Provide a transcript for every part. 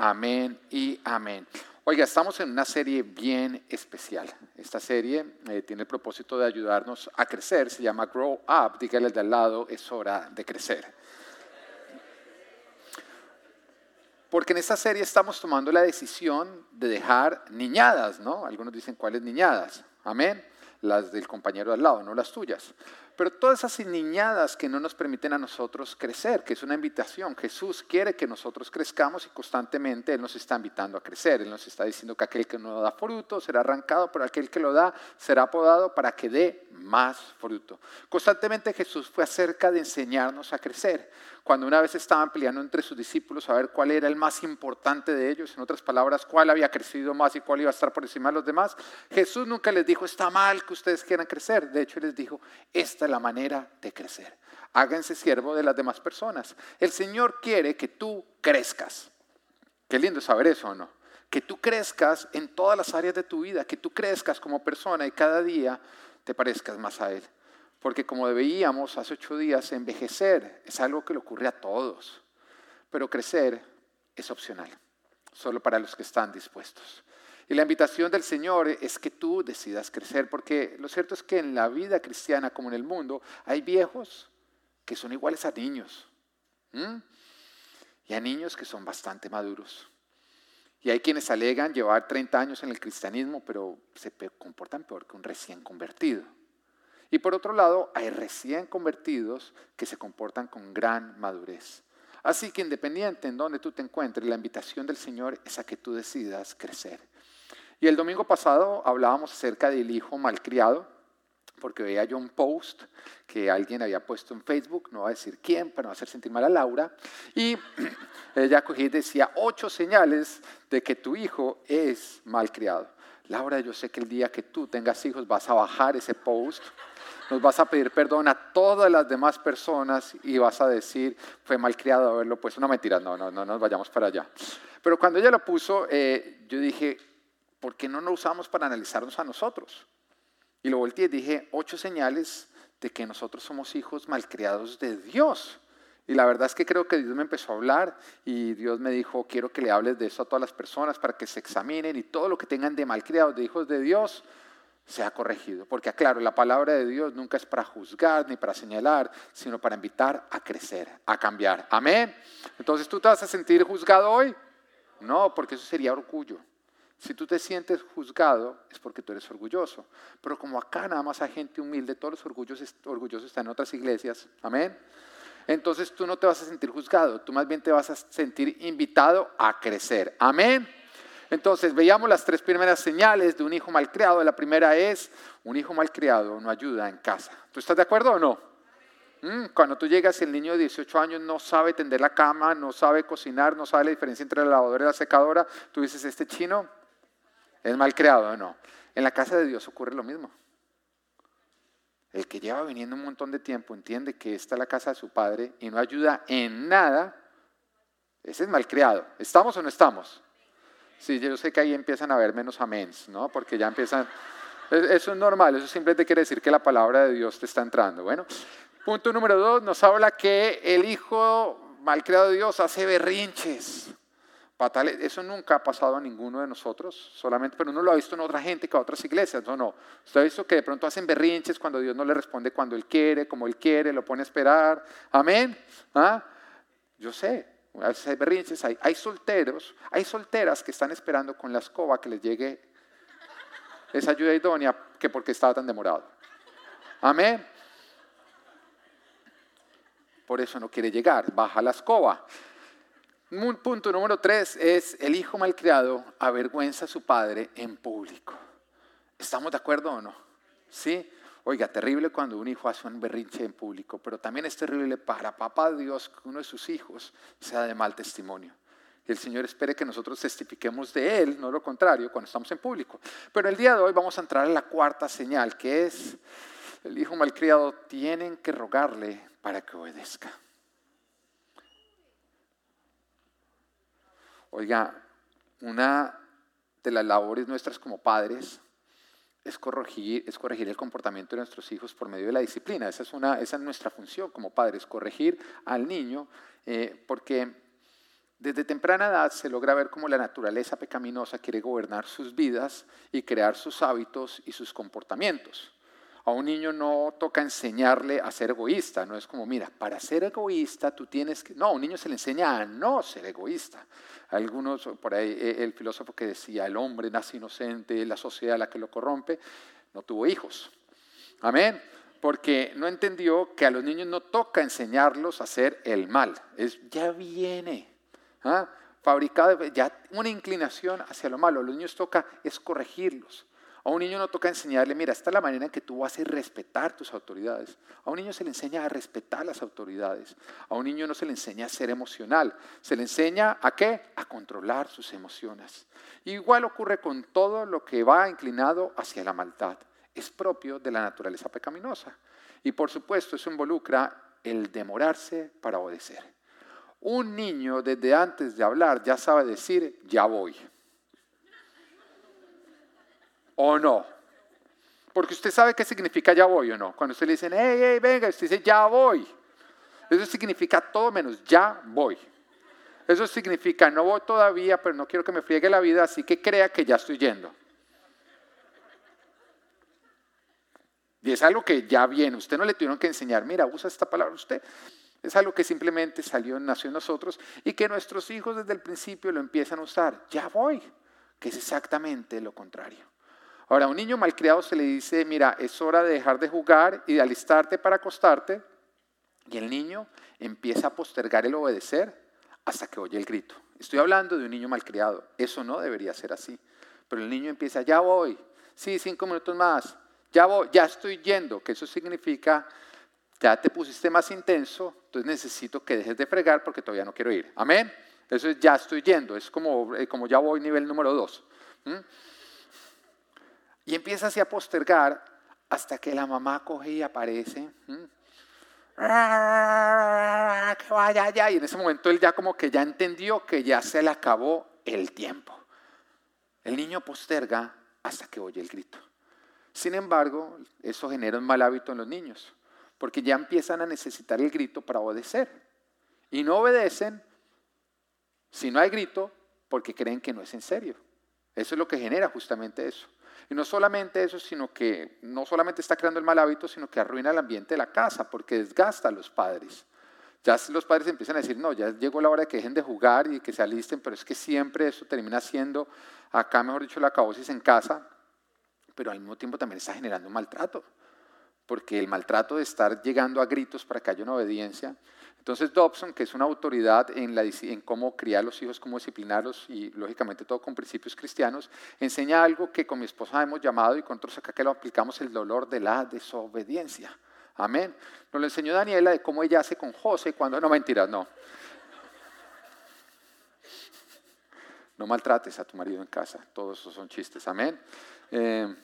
amén y amén. Oiga, estamos en una serie bien especial. Esta serie eh, tiene el propósito de ayudarnos a crecer, se llama Grow Up, dígale de al lado, es hora de crecer. Porque en esta serie estamos tomando la decisión de dejar niñadas, ¿no? Algunos dicen cuáles niñadas, amén, las del compañero al lado, no las tuyas. Pero todas esas niñadas que no nos permiten a nosotros crecer, que es una invitación. Jesús quiere que nosotros crezcamos y constantemente Él nos está invitando a crecer. Él nos está diciendo que aquel que no da fruto será arrancado, pero aquel que lo da será podado para que dé más fruto. Constantemente Jesús fue acerca de enseñarnos a crecer. Cuando una vez estaban peleando entre sus discípulos a ver cuál era el más importante de ellos, en otras palabras, cuál había crecido más y cuál iba a estar por encima de los demás, Jesús nunca les dijo, está mal que ustedes quieran crecer. De hecho, les dijo, esta la manera de crecer. Háganse siervo de las demás personas. El Señor quiere que tú crezcas. Qué lindo saber eso, ¿o no? Que tú crezcas en todas las áreas de tu vida, que tú crezcas como persona y cada día te parezcas más a Él. Porque como veíamos hace ocho días, envejecer es algo que le ocurre a todos, pero crecer es opcional, solo para los que están dispuestos. Y la invitación del Señor es que tú decidas crecer, porque lo cierto es que en la vida cristiana como en el mundo hay viejos que son iguales a niños. Y hay niños que son bastante maduros. Y hay quienes alegan llevar 30 años en el cristianismo, pero se comportan peor que un recién convertido. Y por otro lado, hay recién convertidos que se comportan con gran madurez. Así que independiente en donde tú te encuentres, la invitación del Señor es a que tú decidas crecer. Y el domingo pasado hablábamos acerca del hijo malcriado, porque veía yo un post que alguien había puesto en Facebook, no voy a decir quién para no hacer sentir mal a Laura, y ella cogía y decía ocho señales de que tu hijo es malcriado. Laura, yo sé que el día que tú tengas hijos vas a bajar ese post, nos vas a pedir perdón a todas las demás personas y vas a decir, fue malcriado haberlo puesto. No mentira, no, no, no nos vayamos para allá. Pero cuando ella lo puso, eh, yo dije, ¿por qué no lo usamos para analizarnos a nosotros? Y lo volteé y dije, ocho señales de que nosotros somos hijos malcriados de Dios. Y la verdad es que creo que Dios me empezó a hablar y Dios me dijo, quiero que le hables de eso a todas las personas para que se examinen y todo lo que tengan de malcriados, de hijos de Dios, sea corregido. Porque aclaro, la palabra de Dios nunca es para juzgar ni para señalar, sino para invitar a crecer, a cambiar. Amén. Entonces, ¿tú te vas a sentir juzgado hoy? No, porque eso sería orgullo. Si tú te sientes juzgado es porque tú eres orgulloso. Pero como acá nada más hay gente humilde, todos los orgullosos, están en otras iglesias. Amén. Entonces tú no te vas a sentir juzgado, tú más bien te vas a sentir invitado a crecer. Amén. Entonces veíamos las tres primeras señales de un hijo malcriado. La primera es, un hijo malcriado no ayuda en casa. ¿Tú estás de acuerdo o no? Mm, cuando tú llegas el niño de 18 años no sabe tender la cama, no sabe cocinar, no sabe la diferencia entre la lavadora y la secadora, tú dices, este chino ¿Es mal creado o no? En la casa de Dios ocurre lo mismo. El que lleva viniendo un montón de tiempo entiende que esta es la casa de su padre y no ayuda en nada, ese es mal creado. ¿Estamos o no estamos? Sí, yo sé que ahí empiezan a haber menos améns, ¿no? Porque ya empiezan... Eso es normal, eso simplemente quiere decir que la palabra de Dios te está entrando. Bueno, punto número dos, nos habla que el hijo malcriado de Dios hace berrinches. Eso nunca ha pasado a ninguno de nosotros, solamente, pero uno lo ha visto en otra gente que a otras iglesias, no, no. Usted ha visto que de pronto hacen berrinches cuando Dios no le responde cuando Él quiere, como Él quiere, lo pone a esperar. Amén. ¿Ah? Yo sé, a hay berrinches, hay, hay solteros, hay solteras que están esperando con la escoba que les llegue esa ayuda idónea que porque estaba tan demorado. Amén. Por eso no quiere llegar, baja la escoba. Punto número tres es el hijo malcriado avergüenza a su padre en público. ¿Estamos de acuerdo o no? ¿Sí? Oiga, terrible cuando un hijo hace un berrinche en público, pero también es terrible para papá Dios que uno de sus hijos sea de mal testimonio. Y el Señor espere que nosotros testifiquemos de Él, no lo contrario, cuando estamos en público. Pero el día de hoy vamos a entrar en la cuarta señal, que es el hijo malcriado tienen que rogarle para que obedezca. Oiga, una de las labores nuestras como padres es corregir, es corregir el comportamiento de nuestros hijos por medio de la disciplina. Esa es, una, esa es nuestra función como padres, corregir al niño, eh, porque Desde temprana edad se logra ver cómo la naturaleza pecaminosa quiere gobernar sus vidas y crear sus hábitos y sus comportamientos. A un niño no toca enseñarle a ser egoísta, no es como, mira, para ser egoísta tú tienes que... No, a un niño se le enseña a no ser egoísta. Algunos, por ahí eh, el filósofo que decía, el hombre nace inocente, la sociedad la que lo corrompe, no tuvo hijos. Amén. Porque no entendió que a los niños no toca enseñarlos a hacer el mal. Es, ya viene. ¿ah? Fabricado, ya una inclinación hacia lo malo. A los niños toca es corregirlos. A un niño no toca enseñarle, mira, esta es la manera en que tú vas a respetar tus autoridades. A un niño se le enseña a respetar las autoridades. A un niño no se le enseña a ser emocional. Se le enseña a qué? A controlar sus emociones. Igual ocurre con todo lo que va inclinado hacia la maldad. Es propio de la naturaleza pecaminosa. Y por supuesto eso involucra el demorarse para obedecer. Un niño desde antes de hablar ya sabe decir, ya voy o no. Porque usted sabe qué significa ya voy o no. Cuando usted le dicen, hey, hey, venga, usted dice ya voy. Eso significa todo menos ya voy. Eso significa no voy todavía, pero no quiero que me friegue la vida, así que crea que ya estoy yendo. Y es algo que ya viene. Usted no le tuvieron que enseñar, mira, usa esta palabra usted. Es algo que simplemente salió, nació en nosotros y que nuestros hijos desde el principio lo empiezan a usar. Ya voy, que es exactamente lo contrario. Ahora, a un niño malcriado se le dice, mira, es hora de dejar de jugar y de alistarte para acostarte. Y el niño empieza a postergar el obedecer hasta que oye el grito. Estoy hablando de un niño malcriado. Eso no debería ser así. Pero el niño empieza, ya voy. Sí, cinco minutos más. Ya voy, ya estoy yendo. Que eso significa, ya te pusiste más intenso, entonces necesito que dejes de fregar porque todavía no quiero ir. Amén. Eso es ya estoy yendo. Es como, eh, como ya voy nivel número dos. Y empieza así a postergar hasta que la mamá coge y aparece. Que vaya ya. Y en ese momento él ya como que ya entendió que ya se le acabó el tiempo. El niño posterga hasta que oye el grito. Sin embargo, eso genera un mal hábito en los niños, porque ya empiezan a necesitar el grito para obedecer. Y no obedecen si no hay grito porque creen que no es en serio. Eso es lo que genera justamente eso. Y no solamente eso, sino que no solamente está creando el mal hábito, sino que arruina el ambiente de la casa porque desgasta a los padres. Ya los padres empiezan a decir, no, ya llegó la hora de que dejen de jugar y que se alisten, pero es que siempre eso termina siendo, acá mejor dicho, la caosis en casa, pero al mismo tiempo también está generando un maltrato, porque el maltrato de estar llegando a gritos para que haya una obediencia entonces Dobson, que es una autoridad en, cómo criar a los hijos, cómo disciplinarlos y lógicamente todo con principios cristianos, enseña algo que con mi esposa hemos llamado y con otros acá que lo aplicamos el dolor de la desobediencia. Amén. Nos lo enseñó Daniela de cómo ella hace con José cuando... No, mentiras, no. No maltrates a tu marido en casa. Todos esos son chistes. Amén. Eh,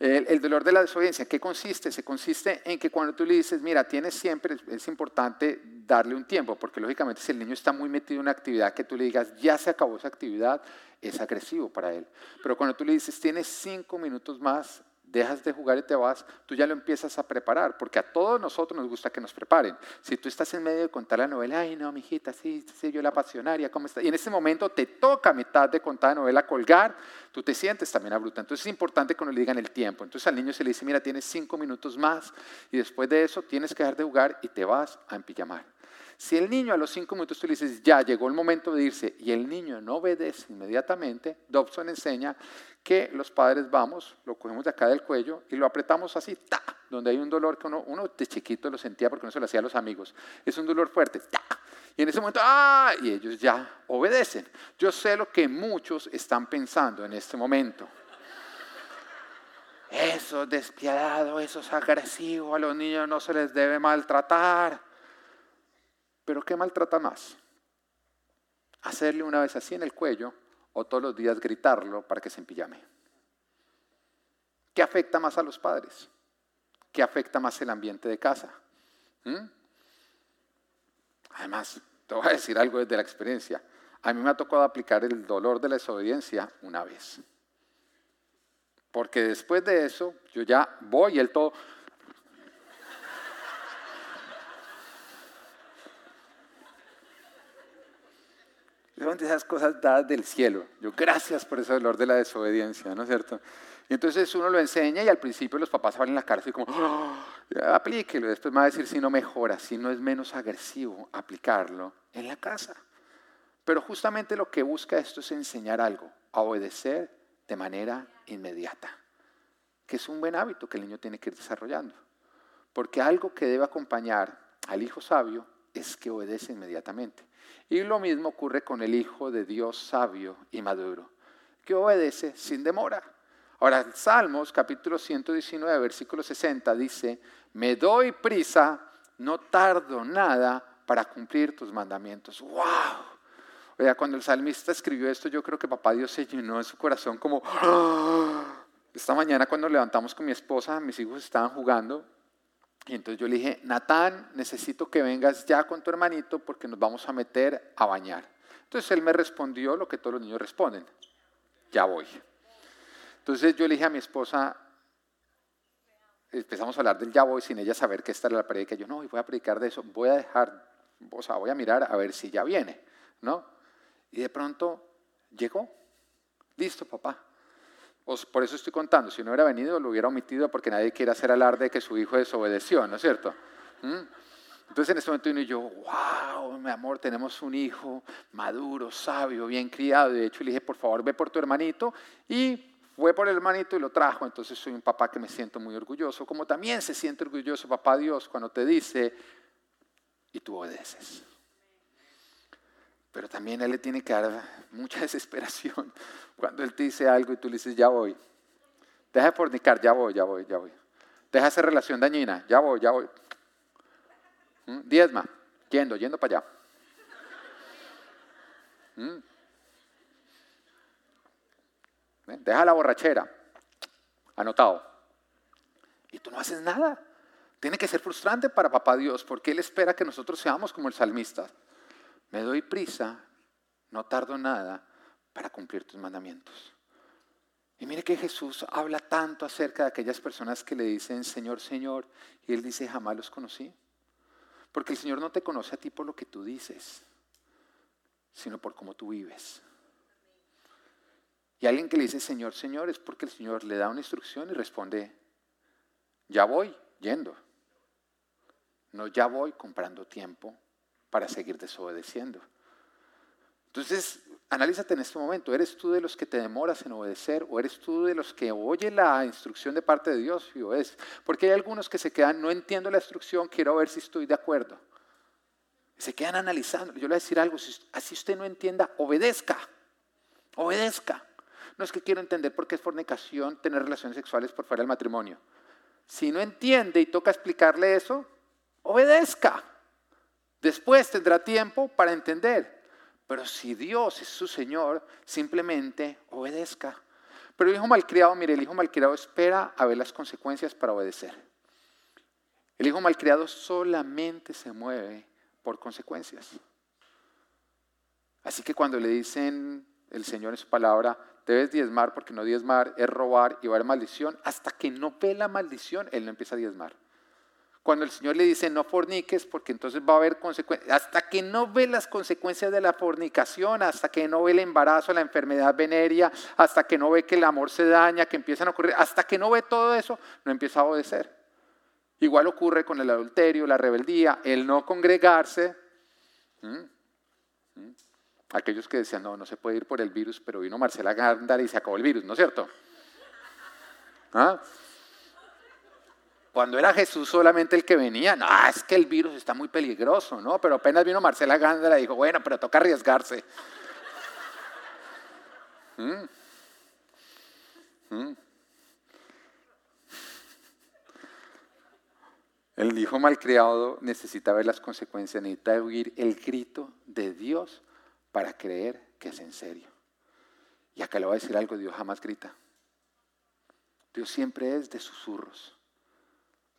el, dolor de la desobediencia, ¿qué consiste? Se consiste en que cuando tú le dices, mira, tienes siempre, es importante darle un tiempo, porque lógicamente si el niño está muy metido en una actividad que tú le digas, ya se acabó esa actividad, es agresivo para él. Pero cuando tú le dices, tienes cinco minutos más, dejas de jugar y te vas, tú ya lo empiezas a preparar, porque a todos nosotros nos gusta que nos preparen. Si tú estás en medio de contar la novela, ay no, mijita, sí, sí, yo la apasionaria, ¿cómo está? Y en ese momento te toca a mitad de contar la novela colgar, tú te sientes también bruta. Entonces es importante que uno le digan el tiempo. Entonces al niño se le dice, mira, tienes cinco minutos más y después de eso tienes que dejar de jugar y te vas a empillamar. Si el niño a los cinco minutos tú dices, ya llegó el momento de irse, y el niño no obedece inmediatamente, Dobson enseña que los padres vamos, lo cogemos de acá del cuello y lo apretamos así, ¡ta! donde hay un dolor que uno, uno de chiquito lo sentía porque no se lo hacía a los amigos. Es un dolor fuerte, y en ese momento, ¡ah! y ellos ya obedecen. Yo sé lo que muchos están pensando en este momento. Eso es despiadado, eso es agresivo, a los niños no se les debe maltratar. Pero ¿qué maltrata más? Hacerle una vez así en el cuello o todos los días gritarlo para que se empillame. ¿Qué afecta más a los padres? ¿Qué afecta más el ambiente de casa? ¿Mm? Además, te voy a decir algo desde la experiencia. A mí me ha tocado aplicar el dolor de la desobediencia una vez. Porque después de eso, yo ya voy el todo, Son esas cosas dadas del cielo. Yo, gracias por ese dolor de la desobediencia, ¿no es cierto? Y entonces uno lo enseña y al principio los papás abren la cara y como, ¡Oh! aplíquelo. Después me va a decir si no mejora, si no es menos agresivo aplicarlo en la casa. Pero justamente lo que busca esto es enseñar algo, a obedecer de manera inmediata, que es un buen hábito que el niño tiene que ir desarrollando. Porque algo que debe acompañar al hijo sabio es que obedece inmediatamente. Y lo mismo ocurre con el hijo de Dios sabio y maduro, que obedece sin demora. Ahora, Salmos capítulo 119, versículo 60 dice, me doy prisa, no tardo nada para cumplir tus mandamientos. ¡Wow! Oiga, cuando el salmista escribió esto, yo creo que papá Dios se llenó en su corazón como... ¡Ah! Esta mañana cuando levantamos con mi esposa, mis hijos estaban jugando y entonces yo le dije, Natán, necesito que vengas ya con tu hermanito porque nos vamos a meter a bañar. Entonces él me respondió lo que todos los niños responden, ya voy. Entonces yo le dije a mi esposa, empezamos a hablar del ya voy sin ella saber que esta era la predica. Yo no, voy a predicar de eso, voy a dejar, o sea, voy a mirar a ver si ya viene, ¿no? Y de pronto llegó, listo papá. Por eso estoy contando, si no hubiera venido lo hubiera omitido porque nadie quiere hacer alarde de que su hijo desobedeció, ¿no es cierto? ¿Mm? Entonces en ese momento vino yo, wow, mi amor, tenemos un hijo maduro, sabio, bien criado. De hecho le dije, por favor, ve por tu hermanito y fue por el hermanito y lo trajo, entonces soy un papá que me siento muy orgulloso, como también se siente orgulloso papá Dios cuando te dice, y tú obedeces. Pero también Él le tiene que dar mucha desesperación cuando Él te dice algo y tú le dices, ya voy. Deja de fornicar, ya voy, ya voy, ya voy. Deja hacer relación dañina, ya voy, ya voy. ¿Mm? Diezma, yendo, yendo para allá. ¿Mm? Deja la borrachera. Anotado. Y tú no haces nada. Tiene que ser frustrante para papá Dios porque Él espera que nosotros seamos como el salmista. Me doy prisa, no tardo nada para cumplir tus mandamientos. Y mire que Jesús habla tanto acerca de aquellas personas que le dicen Señor, Señor, y Él dice jamás los conocí. Porque el Señor no te conoce a ti por lo que tú dices, sino por cómo tú vives. Y alguien que le dice Señor, Señor, es porque el Señor le da una instrucción y responde, ya voy yendo. No, ya voy comprando tiempo para seguir desobedeciendo. Entonces, analízate en este momento, ¿eres tú de los que te demoras en obedecer o eres tú de los que oye la instrucción de parte de Dios y obedeces? Porque hay algunos que se quedan, no entiendo la instrucción, quiero ver si estoy de acuerdo. Se quedan analizando. Yo le voy a decir algo, así usted no entienda, obedezca, obedezca. No es que quiero entender por qué es fornicación tener relaciones sexuales por fuera del matrimonio. Si no entiende y toca explicarle eso, obedezca. Después tendrá tiempo para entender. Pero si Dios es su Señor, simplemente obedezca. Pero el hijo malcriado, mire, el hijo malcriado espera a ver las consecuencias para obedecer. El hijo malcriado solamente se mueve por consecuencias. Así que cuando le dicen el Señor en su palabra, debes diezmar porque no diezmar es robar y va a haber maldición. Hasta que no ve la maldición, él no empieza a diezmar. Cuando el Señor le dice no forniques porque entonces va a haber consecuencias, hasta que no ve las consecuencias de la fornicación, hasta que no ve el embarazo, la enfermedad venérea, hasta que no ve que el amor se daña, que empiezan a ocurrir, hasta que no ve todo eso, no empieza a obedecer. Igual ocurre con el adulterio, la rebeldía, el no congregarse. Aquellos que decían, no, no se puede ir por el virus, pero vino Marcela Gándara y se acabó el virus, ¿no es cierto? ¿Ah? Cuando era Jesús solamente el que venía, no, es que el virus está muy peligroso, ¿no? Pero apenas vino Marcela Gándara y dijo, bueno, pero toca arriesgarse. ¿Mm? ¿Mm? El hijo malcriado necesita ver las consecuencias, necesita oír el grito de Dios para creer que es en serio. Y acá le voy a decir algo, Dios jamás grita. Dios siempre es de susurros.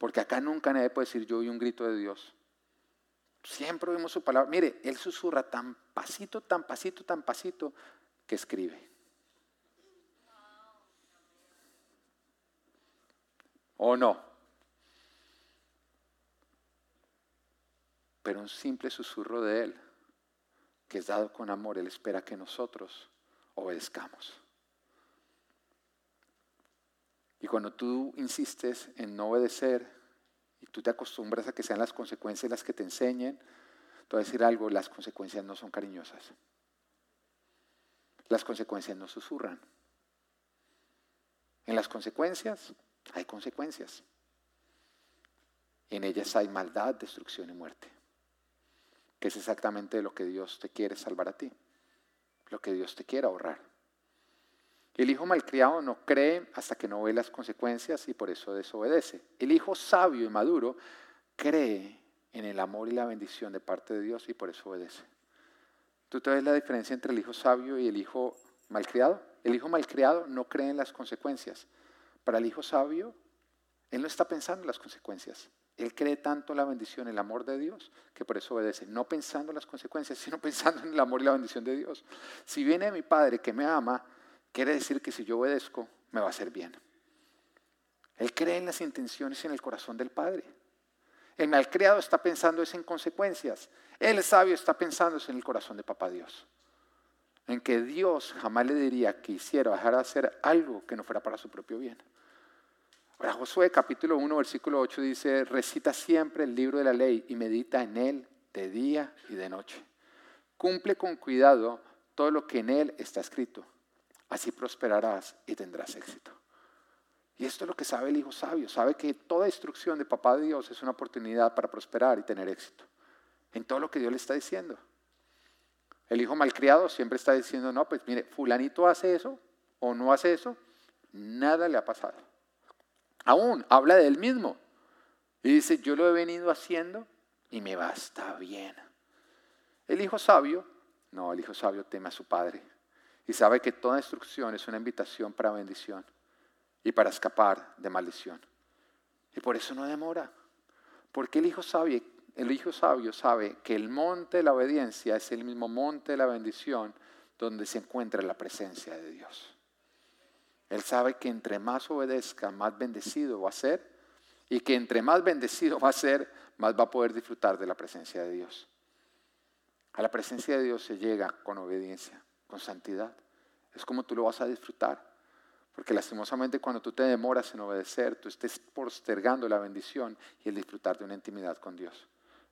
Porque acá nunca nadie puede decir yo oí un grito de Dios. Siempre oímos su palabra. Mire, Él susurra tan pasito, tan pasito, tan pasito que escribe. ¿O no? Pero un simple susurro de Él que es dado con amor, Él espera que nosotros obedezcamos. Y cuando tú insistes en no obedecer y tú te acostumbras a que sean las consecuencias las que te enseñen, te voy a decir algo, las consecuencias no son cariñosas. Las consecuencias no susurran. En las consecuencias hay consecuencias. En ellas hay maldad, destrucción y muerte. Que es exactamente lo que Dios te quiere salvar a ti. Lo que Dios te quiere ahorrar. El hijo malcriado no cree hasta que no ve las consecuencias y por eso desobedece. El hijo sabio y maduro cree en el amor y la bendición de parte de Dios y por eso obedece. ¿Tú te ves la diferencia entre el hijo sabio y el hijo malcriado? El hijo malcriado no cree en las consecuencias. Para el hijo sabio, él no está pensando en las consecuencias. Él cree tanto en la bendición, el amor de Dios, que por eso obedece, no pensando en las consecuencias, sino pensando en el amor y la bendición de Dios. Si viene mi Padre que me ama, quiere decir que si yo obedezco, me va a hacer bien. Él cree en las intenciones y en el corazón del Padre. El malcriado está pensando en consecuencias. El sabio está pensando en el corazón de Papá Dios. En que Dios jamás le diría que hiciera dejar de hacer algo que no fuera para su propio bien. Ahora Josué capítulo 1 versículo 8 dice, recita siempre el libro de la ley y medita en él de día y de noche. Cumple con cuidado todo lo que en él está escrito. Así prosperarás y tendrás éxito. Y esto es lo que sabe el hijo sabio. Sabe que toda instrucción de papá de Dios es una oportunidad para prosperar y tener éxito. En todo lo que Dios le está diciendo. El hijo malcriado siempre está diciendo, no, pues mire, fulanito hace eso o no hace eso. Nada le ha pasado. Aún habla de él mismo. Y dice, yo lo he venido haciendo y me va, está bien. El hijo sabio, no, el hijo sabio teme a su padre y sabe que toda instrucción es una invitación para bendición y para escapar de maldición. Y por eso no demora. Porque el hijo sabio, el hijo sabio sabe que el monte de la obediencia es el mismo monte de la bendición donde se encuentra la presencia de Dios. Él sabe que entre más obedezca, más bendecido va a ser y que entre más bendecido va a ser, más va a poder disfrutar de la presencia de Dios. A la presencia de Dios se llega con obediencia, con santidad. Es como tú lo vas a disfrutar. Porque lastimosamente cuando tú te demoras en obedecer, tú estés postergando la bendición y el disfrutar de una intimidad con Dios.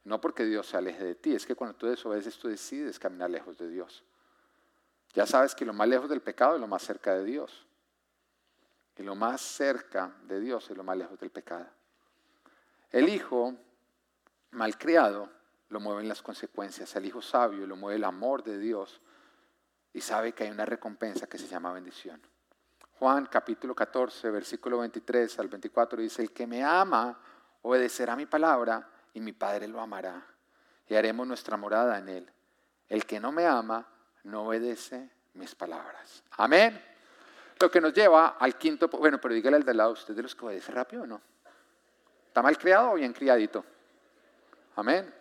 No porque Dios se aleje de ti, es que cuando tú desobedeces tú decides caminar lejos de Dios. Ya sabes que lo más lejos del pecado es lo más cerca de Dios. Y lo más cerca de Dios es lo más lejos del pecado. El hijo malcriado lo mueven las consecuencias. El hijo sabio lo mueve el amor de Dios y sabe que hay una recompensa que se llama bendición. Juan capítulo 14, versículo 23 al 24 dice, el que me ama obedecerá mi palabra y mi Padre lo amará y haremos nuestra morada en él. El que no me ama no obedece mis palabras. Amén. Lo que nos lleva al quinto, bueno, pero dígale al de lado, ¿usted de los que obedece rápido o no? ¿Está mal criado o bien criadito? Amén.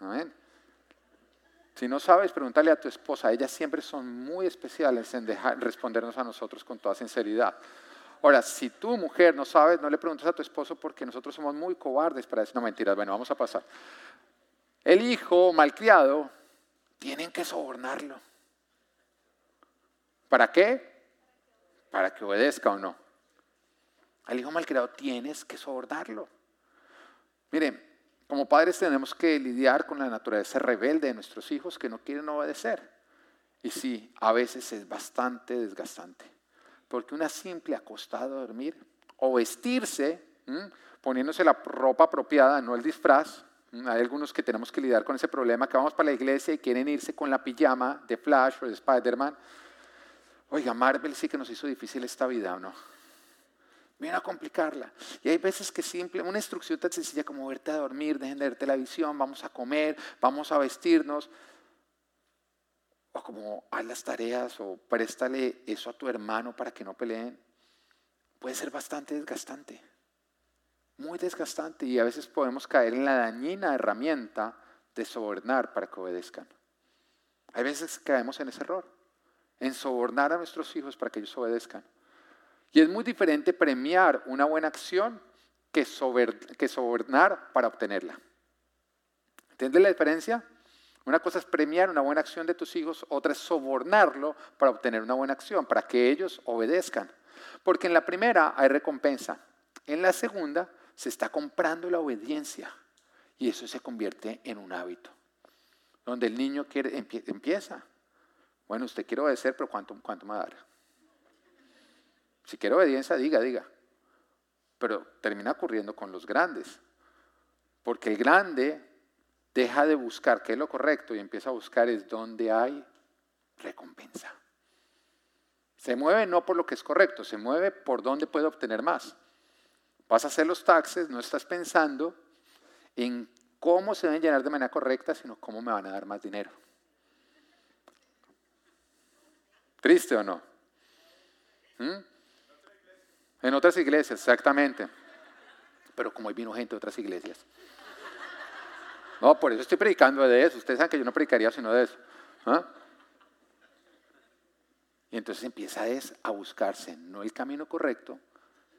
Amén. Si no sabes, pregúntale a tu esposa. Ellas siempre son muy especiales en dejar, respondernos a nosotros con toda sinceridad. Ahora, si tú, mujer, no sabes, no le preguntes a tu esposo porque nosotros somos muy cobardes para decir, no mentiras, bueno, vamos a pasar. El hijo malcriado, tienen que sobornarlo. ¿Para qué? Para que obedezca o no. Al hijo malcriado tienes que sobornarlo. Miren, como padres tenemos que lidiar con la naturaleza rebelde de nuestros hijos que no quieren obedecer. Y sí, a veces es bastante desgastante. Porque una simple acostada a dormir o vestirse, poniéndose la ropa apropiada, no el disfraz. Hay algunos que tenemos que lidiar con ese problema, que vamos para la iglesia y quieren irse con la pijama de Flash o de Spider-Man. Oiga, Marvel sí que nos hizo difícil esta vida, ¿o no? Viene a complicarla. Y hay veces que simple, una instrucción tan sencilla como verte a dormir, dejen de ver televisión, vamos a comer, vamos a vestirnos. O como haz las tareas o préstale eso a tu hermano para que no peleen. Puede ser bastante desgastante. Muy desgastante. Y a veces podemos caer en la dañina herramienta de sobornar para que obedezcan. Hay veces que caemos en ese error. En sobornar a nuestros hijos para que ellos obedezcan. Y es muy diferente premiar una buena acción que, sobornar para obtenerla. ¿Entiendes la diferencia? Una cosa es premiar una buena acción de tus hijos, otra es sobornarlo para obtener una buena acción, para que ellos obedezcan. Porque en la primera hay recompensa, en la segunda se está comprando la obediencia y eso se convierte en un hábito, donde el niño quiere, empieza. Bueno, usted quiere obedecer, pero ¿cuánto, cuánto me va a dar? Si quiere obediencia, diga, diga. Pero termina ocurriendo con los grandes. Porque el grande deja de buscar qué es lo correcto y empieza a buscar es dónde hay recompensa. Se mueve no por lo que es correcto, se mueve por dónde puede obtener más. Vas a hacer los taxes, no estás pensando en cómo se deben llenar de manera correcta, sino cómo me van a dar más dinero. ¿Triste o no? ¿Mm? En otras iglesias, exactamente. Pero como hoy vino gente de otras iglesias. No, por eso estoy predicando de eso. Ustedes saben que yo no predicaría sino de eso. ¿ah? Y entonces empieza a buscarse no el camino correcto,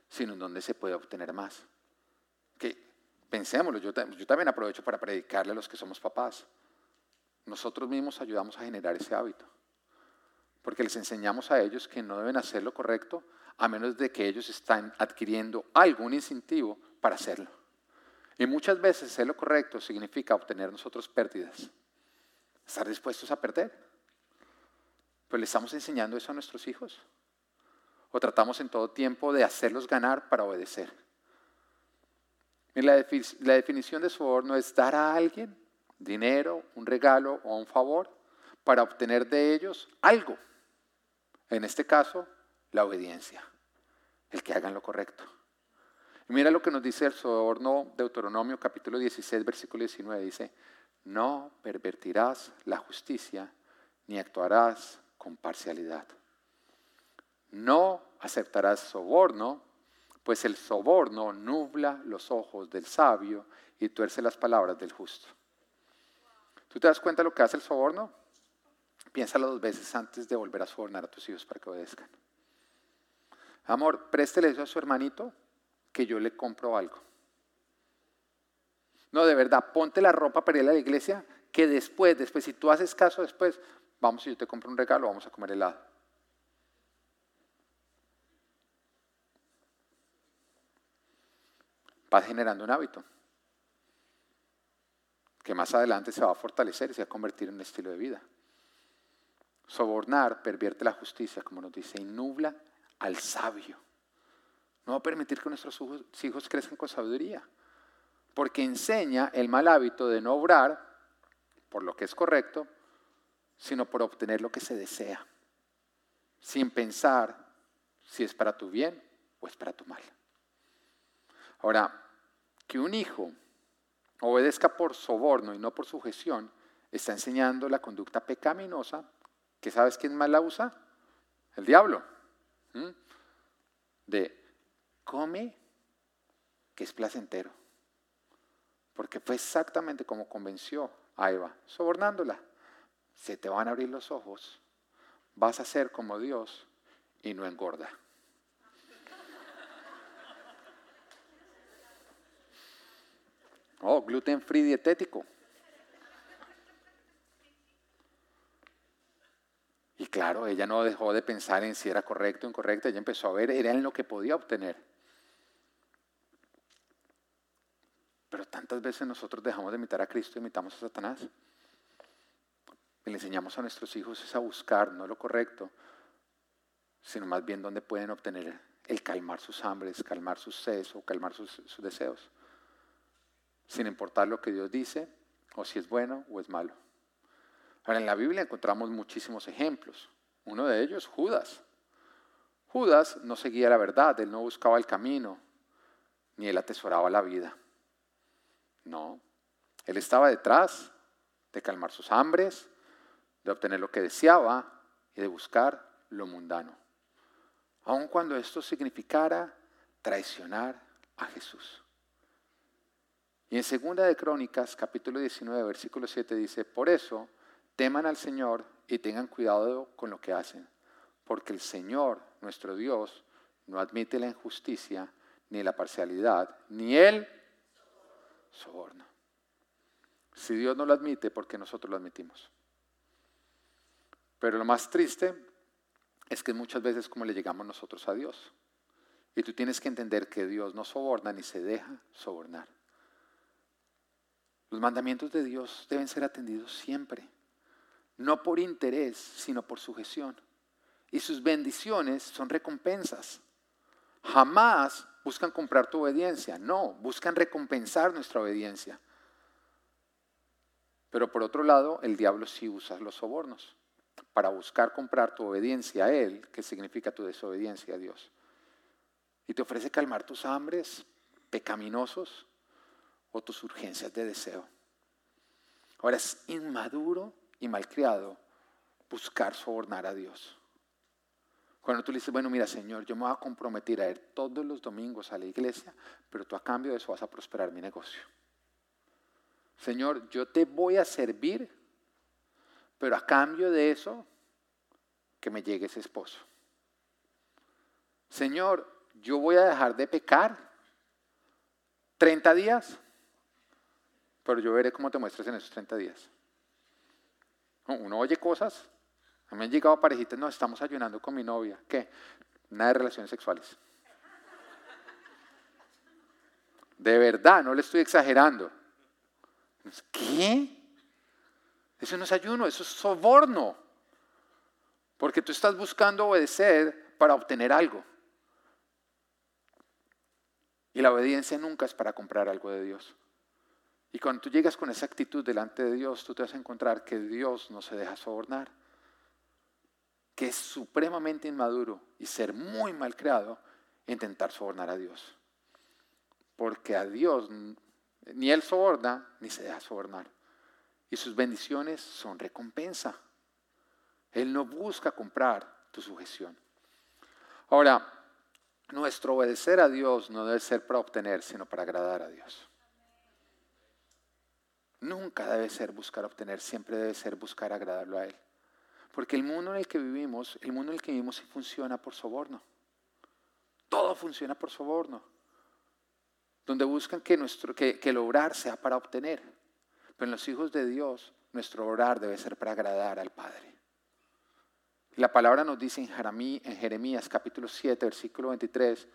sino en donde se puede obtener más. Que pensémoslo, yo, yo también aprovecho para predicarle a los que somos papás. Nosotros mismos ayudamos a generar ese hábito. Porque les enseñamos a ellos que no deben hacer lo correcto a menos de que ellos están adquiriendo algún incentivo para hacerlo. Y muchas veces hacer lo correcto significa obtener nosotros pérdidas. Estar dispuestos a perder. Pues le estamos enseñando eso a nuestros hijos. O tratamos en todo tiempo de hacerlos ganar para obedecer. La, la definición de soborno es dar a alguien dinero, un regalo o un favor para obtener de ellos algo. En este caso, la obediencia. El que hagan lo correcto. Y mira lo que nos dice el soborno de Deuteronomio capítulo 16, versículo 19. Dice, no pervertirás la justicia ni actuarás con parcialidad. No aceptarás soborno, pues el soborno nubla los ojos del sabio y tuerce las palabras del justo. ¿Tú te das cuenta de lo que hace el soborno? Piénsalo dos veces antes de volver a sobornar a tus hijos para que obedezcan. Amor, préstele eso a su hermanito que yo le compro algo. No, de verdad, ponte la ropa para ir a la iglesia, que después, después, si tú haces caso después, vamos y yo te compro un regalo, vamos a comer helado. Vas generando un hábito que más adelante se va a fortalecer y se va a convertir en un estilo de vida. Sobornar pervierte la justicia, como nos dice, y al sabio. No va a permitir que nuestros hijos crezcan con sabiduría, porque enseña el mal hábito de no obrar por lo que es correcto, sino por obtener lo que se desea, sin pensar si es para tu bien o es para tu mal. Ahora, que un hijo obedezca por soborno y no por sujeción, está enseñando la conducta pecaminosa, que sabes quién más la usa? El diablo. De come que es placentero. Porque fue exactamente como convenció a Eva, sobornándola. Se te van a abrir los ojos, vas a ser como Dios y no engorda. Oh, gluten free dietético. Y claro, ella no dejó de pensar en si era correcto o incorrecto, ella empezó a ver, era en lo que podía obtener. Pero tantas veces nosotros dejamos de imitar a Cristo imitamos a Satanás. Y le enseñamos a nuestros hijos es a buscar no lo correcto, sino más bien dónde pueden obtener el calmar sus hambres, calmar sus sesos o calmar sus deseos. Sin importar lo que Dios dice o si es bueno o es malo. Ahora, en la Biblia encontramos muchísimos ejemplos. Uno de ellos, Judas. Judas no seguía la verdad, él no buscaba el camino, ni él atesoraba la vida. No, él estaba detrás de calmar sus hambres, de obtener lo que deseaba y de buscar lo mundano. Aun cuando esto significara traicionar a Jesús. Y en Segunda de Crónicas, capítulo 19, versículo 7 dice, por eso teman al Señor y tengan cuidado con lo que hacen, porque el Señor, nuestro Dios, no admite la injusticia, ni la parcialidad, ni el soborno. Si Dios no lo admite, ¿por qué nosotros lo admitimos? Pero lo más triste es que muchas veces como le llegamos nosotros a Dios. Y tú tienes que entender que Dios no soborna ni se deja sobornar. Los mandamientos de Dios deben ser atendidos siempre, no por interés, sino por sujeción. Y sus bendiciones son recompensas. Jamás buscan comprar tu obediencia, no, buscan recompensar nuestra obediencia. Pero por otro lado, el diablo sí usa los sobornos para buscar comprar tu obediencia a Él, que significa tu desobediencia a Dios. Y te ofrece calmar tus hambres pecaminosos o tus urgencias de deseo. Ahora es inmaduro y malcriado buscar sobornar a Dios. Cuando tú le dices, bueno, mira Señor, yo me voy a comprometer a ir todos los domingos a la iglesia, pero tú a cambio de eso vas a prosperar mi negocio. Señor, yo te voy a servir, pero a cambio de eso, que me llegue ese esposo. Señor, yo voy a dejar de pecar 30 días, pero yo veré cómo te muestras en esos 30 días. Uno oye cosas, a mí han llegado parejitas, no, estamos ayunando con mi novia. ¿Qué? Nada de relaciones sexuales. De verdad, no le estoy exagerando. ¿Qué? Eso no es ayuno, eso es soborno. Porque tú estás buscando obedecer para obtener algo. Y la obediencia nunca es para comprar algo de Dios. Y cuando tú llegas con esa actitud delante de Dios, tú te vas a encontrar que Dios no se deja sobornar, que es supremamente inmaduro y ser muy mal creado intentar sobornar a Dios. Porque a Dios ni Él soborna ni se deja sobornar. Y sus bendiciones son recompensa. Él no busca comprar tu sujeción. Ahora, nuestro obedecer a Dios no debe ser para obtener, sino para agradar a Dios. Nunca debe ser buscar obtener, siempre debe ser buscar agradarlo a Él. Porque el mundo en el que vivimos, el mundo en el que vivimos sí funciona por soborno. Todo funciona por soborno. Donde buscan que, nuestro, que, que el obrar sea para obtener. Pero en los hijos de Dios, nuestro orar debe ser para agradar al Padre. La palabra nos dice en Jeremías, capítulo 7, versículo 23,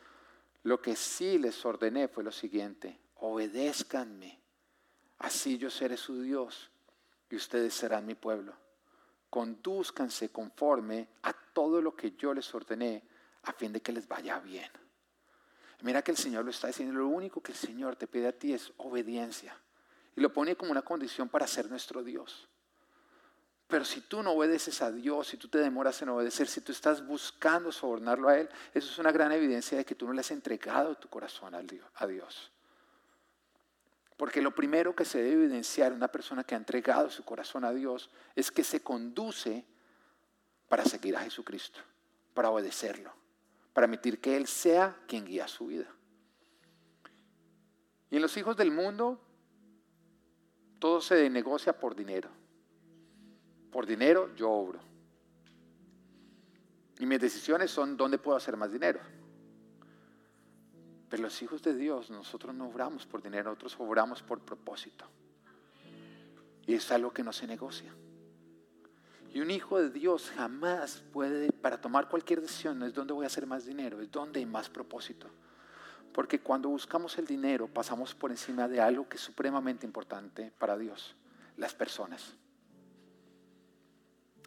lo que sí les ordené fue lo siguiente, obedézcanme, así yo seré su Dios y ustedes serán mi pueblo. Condúzcanse conforme a todo lo que yo les ordené a fin de que les vaya bien. Mira que el Señor lo está diciendo, lo único que el Señor te pide a ti es obediencia. Y lo pone como una condición para ser nuestro Dios. Pero si tú no obedeces a Dios, si tú te demoras en obedecer, si tú estás buscando sobornarlo a Él, eso es una gran evidencia de que tú no le has entregado tu corazón a Dios. Porque lo primero que se debe evidenciar en una persona que ha entregado su corazón a Dios es que se conduce para seguir a Jesucristo, para obedecerlo, para permitir que Él sea quien guía su vida. Y en los hijos del mundo, todo se negocia por dinero. Por dinero yo obro. Y mis decisiones son dónde puedo hacer más dinero. Pero los hijos de Dios, nosotros no obramos por dinero, nosotros obramos por propósito. Y es algo que no se negocia. Y un hijo de Dios jamás puede, para tomar cualquier decisión, no es dónde voy a hacer más dinero, es dónde hay más propósito. Porque cuando buscamos el dinero pasamos por encima de algo que es supremamente importante para Dios, las personas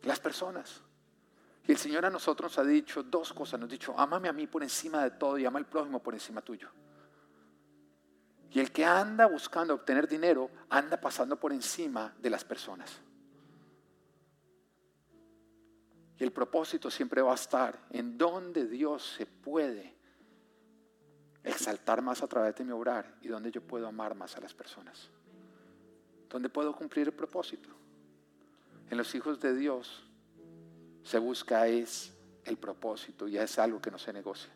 las personas. Y el Señor a nosotros nos ha dicho dos cosas. Nos ha dicho, ámame a mí por encima de todo y ama al prójimo por encima tuyo. Y el que anda buscando obtener dinero, anda pasando por encima de las personas. Y el propósito siempre va a estar en donde Dios se puede exaltar más a través de mi obrar y donde yo puedo amar más a las personas. Donde puedo cumplir el propósito. En los hijos de Dios se busca es el propósito, ya es algo que no se negocia.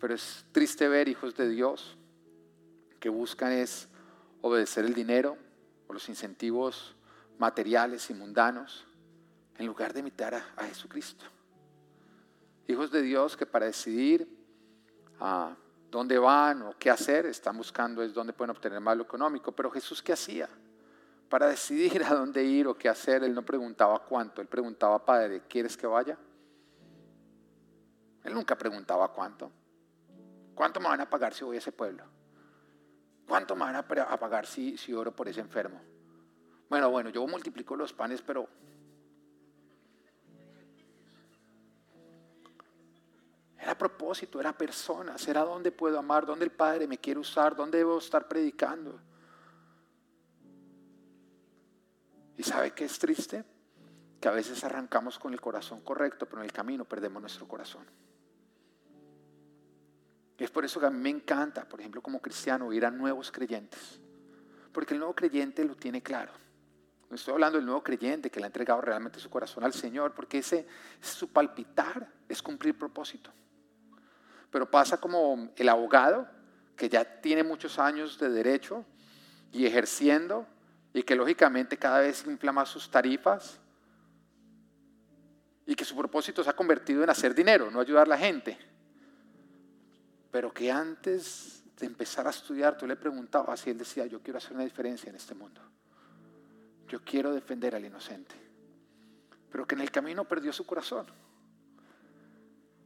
Pero es triste ver hijos de Dios que buscan es obedecer el dinero o los incentivos materiales y mundanos en lugar de imitar a, Jesucristo. Hijos de Dios que para decidir a dónde van o qué hacer están buscando es dónde pueden obtener más lo económico. Pero Jesús, ¿qué hacía? Para decidir a dónde ir o qué hacer, él no preguntaba cuánto, él preguntaba, Padre, ¿quieres que vaya? Él nunca preguntaba cuánto. ¿Cuánto me van a pagar si voy a ese pueblo? ¿Cuánto me van a pagar si, oro por ese enfermo? Bueno, bueno, yo multiplico los panes, pero Era propósito, era personas, era dónde puedo amar, dónde el Padre me quiere usar, dónde debo estar predicando. ¿Y sabe qué es triste? Que a veces arrancamos con el corazón correcto, pero en el camino perdemos nuestro corazón. Es por eso que a mí me encanta, por ejemplo, como cristiano, ir a nuevos creyentes. Porque el nuevo creyente lo tiene claro. No estoy hablando del nuevo creyente que le ha entregado realmente su corazón al Señor, porque ese es su palpitar, es cumplir propósito pero pasa como el abogado que ya tiene muchos años de derecho y ejerciendo y que lógicamente cada vez inflama sus tarifas y que su propósito se ha convertido en hacer dinero, no ayudar a la gente. Pero que antes de empezar a estudiar, tú le preguntabas y él decía, yo quiero hacer una diferencia en este mundo. Yo quiero defender al inocente. Pero que en el camino perdió su corazón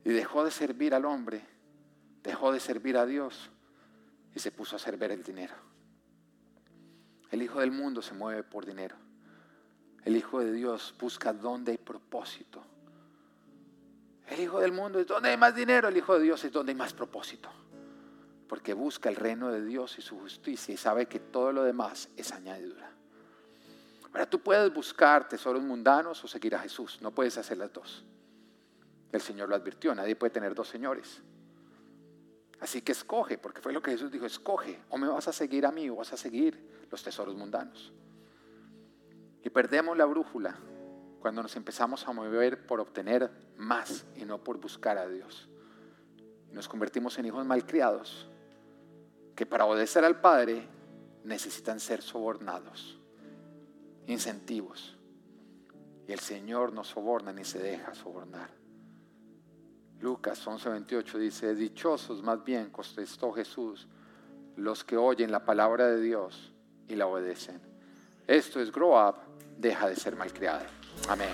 y dejó de servir al hombre dejó de servir a Dios y se puso a servir el dinero. El Hijo del mundo se mueve por dinero. El Hijo de Dios busca dónde hay propósito. El Hijo del mundo es donde hay más dinero. El Hijo de Dios es donde hay más propósito. Porque busca el reino de Dios y su justicia y sabe que todo lo demás es añadidura. Ahora tú puedes buscar tesoros mundanos o seguir a Jesús. No puedes hacer las dos. El Señor lo advirtió. Nadie puede tener dos señores. Así que escoge, porque fue lo que Jesús dijo, escoge, o me vas a seguir a mí o vas a seguir los tesoros mundanos. Y perdemos la brújula cuando nos empezamos a mover por obtener más y no por buscar a Dios. Nos convertimos en hijos malcriados que para obedecer al Padre necesitan ser sobornados, incentivos. Y el Señor no soborna ni se deja sobornar. Lucas 11:28 dice, dichosos más bien, contestó Jesús, los que oyen la palabra de Dios y la obedecen. Esto es grow up, deja de ser malcriado. Amén.